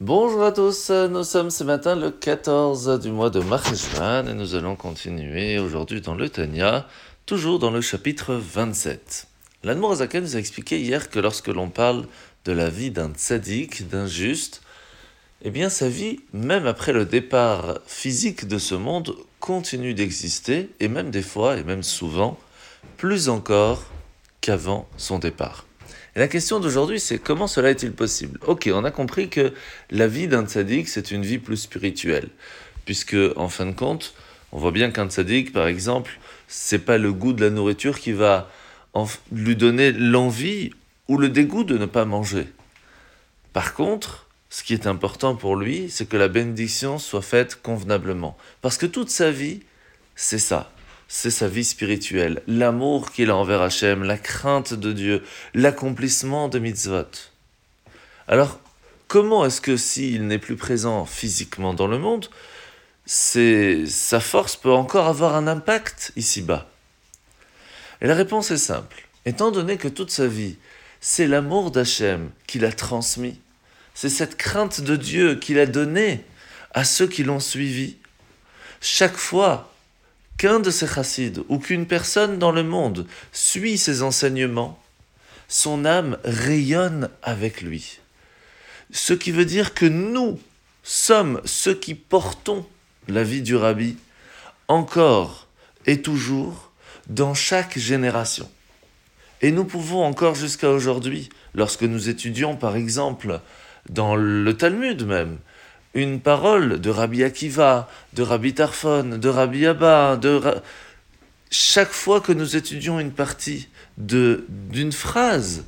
Bonjour à tous, nous sommes ce matin le 14 du mois de Marcheshvan et nous allons continuer aujourd'hui dans le Tanya, toujours dans le chapitre 27. L'Anmour nous a expliqué hier que lorsque l'on parle de la vie d'un tzaddik, d'un juste, eh bien sa vie, même après le départ physique de ce monde, continue d'exister, et même des fois, et même souvent, plus encore qu'avant son départ. Et la question d'aujourd'hui, c'est comment cela est-il possible? Ok, on a compris que la vie d'un tzaddik, c'est une vie plus spirituelle. Puisque, en fin de compte, on voit bien qu'un tzaddik, par exemple, c'est pas le goût de la nourriture qui va lui donner l'envie ou le dégoût de ne pas manger. Par contre, ce qui est important pour lui, c'est que la bénédiction soit faite convenablement. Parce que toute sa vie, c'est ça c'est sa vie spirituelle, l'amour qu'il a envers Hachem, la crainte de Dieu, l'accomplissement de mitzvot. Alors, comment est-ce que s'il n'est plus présent physiquement dans le monde, sa force peut encore avoir un impact ici-bas? Et la réponse est simple. Étant donné que toute sa vie, c'est l'amour d'Hachem qu'il a transmis, c'est cette crainte de Dieu qu'il a donnée à ceux qui l'ont suivi, chaque fois qu'un de ces chassides ou qu'une personne dans le monde suit ses enseignements, son âme rayonne avec lui. Ce qui veut dire que nous sommes ceux qui portons la vie du rabbi encore et toujours dans chaque génération. Et nous pouvons encore jusqu'à aujourd'hui, lorsque nous étudions par exemple dans le Talmud même, une parole de Rabbi Akiva, de Rabbi Tarfon, de Rabbi Abba, de chaque fois que nous étudions une partie de d'une phrase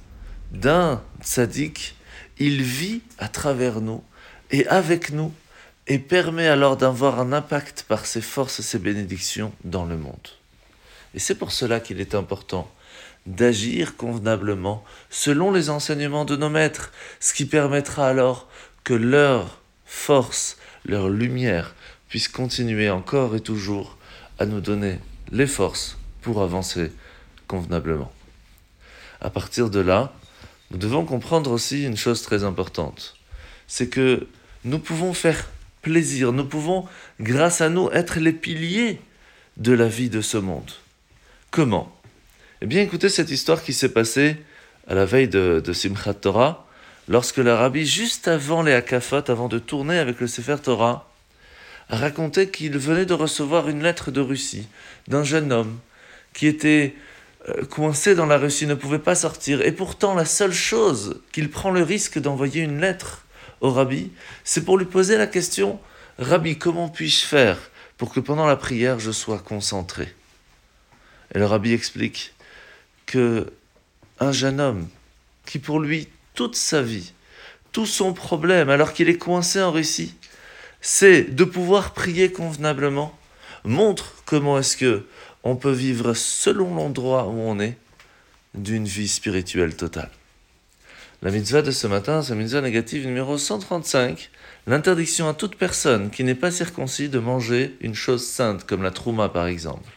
d'un tzaddik, il vit à travers nous et avec nous et permet alors d'avoir un impact par ses forces et ses bénédictions dans le monde. Et c'est pour cela qu'il est important d'agir convenablement selon les enseignements de nos maîtres, ce qui permettra alors que leur force, leur lumière puisse continuer encore et toujours à nous donner les forces pour avancer convenablement. À partir de là, nous devons comprendre aussi une chose très importante, c'est que nous pouvons faire plaisir, nous pouvons, grâce à nous, être les piliers de la vie de ce monde. Comment? Eh bien, écoutez cette histoire qui s'est passée à la veille de, de Simchat Torah, lorsque l'Arabie, juste avant les Hakafot, avant de tourner avec le Sefer Torah, racontait qu'il venait de recevoir une lettre de Russie d'un jeune homme qui était euh, coincé dans la Russie, ne pouvait pas sortir. Et pourtant, la seule chose qu'il prend le risque d'envoyer une lettre au Rabbi, c'est pour lui poser la question Rabbi, comment puis-je faire pour que pendant la prière je sois concentré? Et le Rabbi explique que un jeune homme qui pour lui toute sa vie, tout son problème, alors qu'il est coincé en Russie, c'est de pouvoir prier convenablement, montre comment est-ce que on peut vivre selon l'endroit où on est d'une vie spirituelle totale. La mitzvah de ce matin, c'est la mitzvah négative numéro 135, l'interdiction à toute personne qui n'est pas circoncis de manger une chose sainte, comme la trouma par exemple.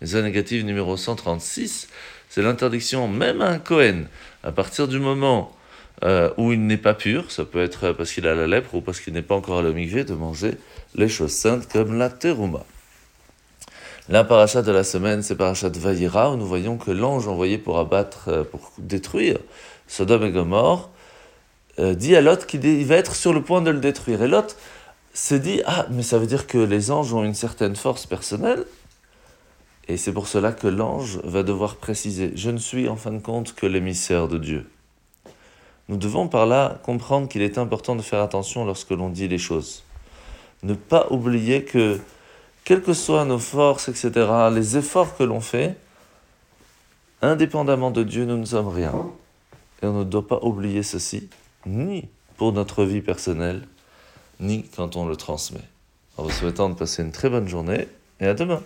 La mitzvah négative numéro 136, c'est l'interdiction même à un Kohen, à partir du moment euh, où il n'est pas pur, ça peut être parce qu'il a la lèpre ou parce qu'il n'est pas encore à l'omigvé, de manger les choses saintes comme la terouma. La paracha de la semaine, c'est paracha de Vayira, où nous voyons que l'ange envoyé pour abattre, euh, pour détruire Sodome et Gomorre, euh, dit à Lot qu'il va être sur le point de le détruire. Et Lot s'est dit, ah, mais ça veut dire que les anges ont une certaine force personnelle, et c'est pour cela que l'ange va devoir préciser, je ne suis en fin de compte que l'émissaire de Dieu. Nous devons par là comprendre qu'il est important de faire attention lorsque l'on dit les choses. Ne pas oublier que, quelles que soient nos forces, etc., les efforts que l'on fait, indépendamment de Dieu, nous ne sommes rien. Et on ne doit pas oublier ceci, ni pour notre vie personnelle, ni quand on le transmet. En vous souhaitant de passer une très bonne journée, et à demain.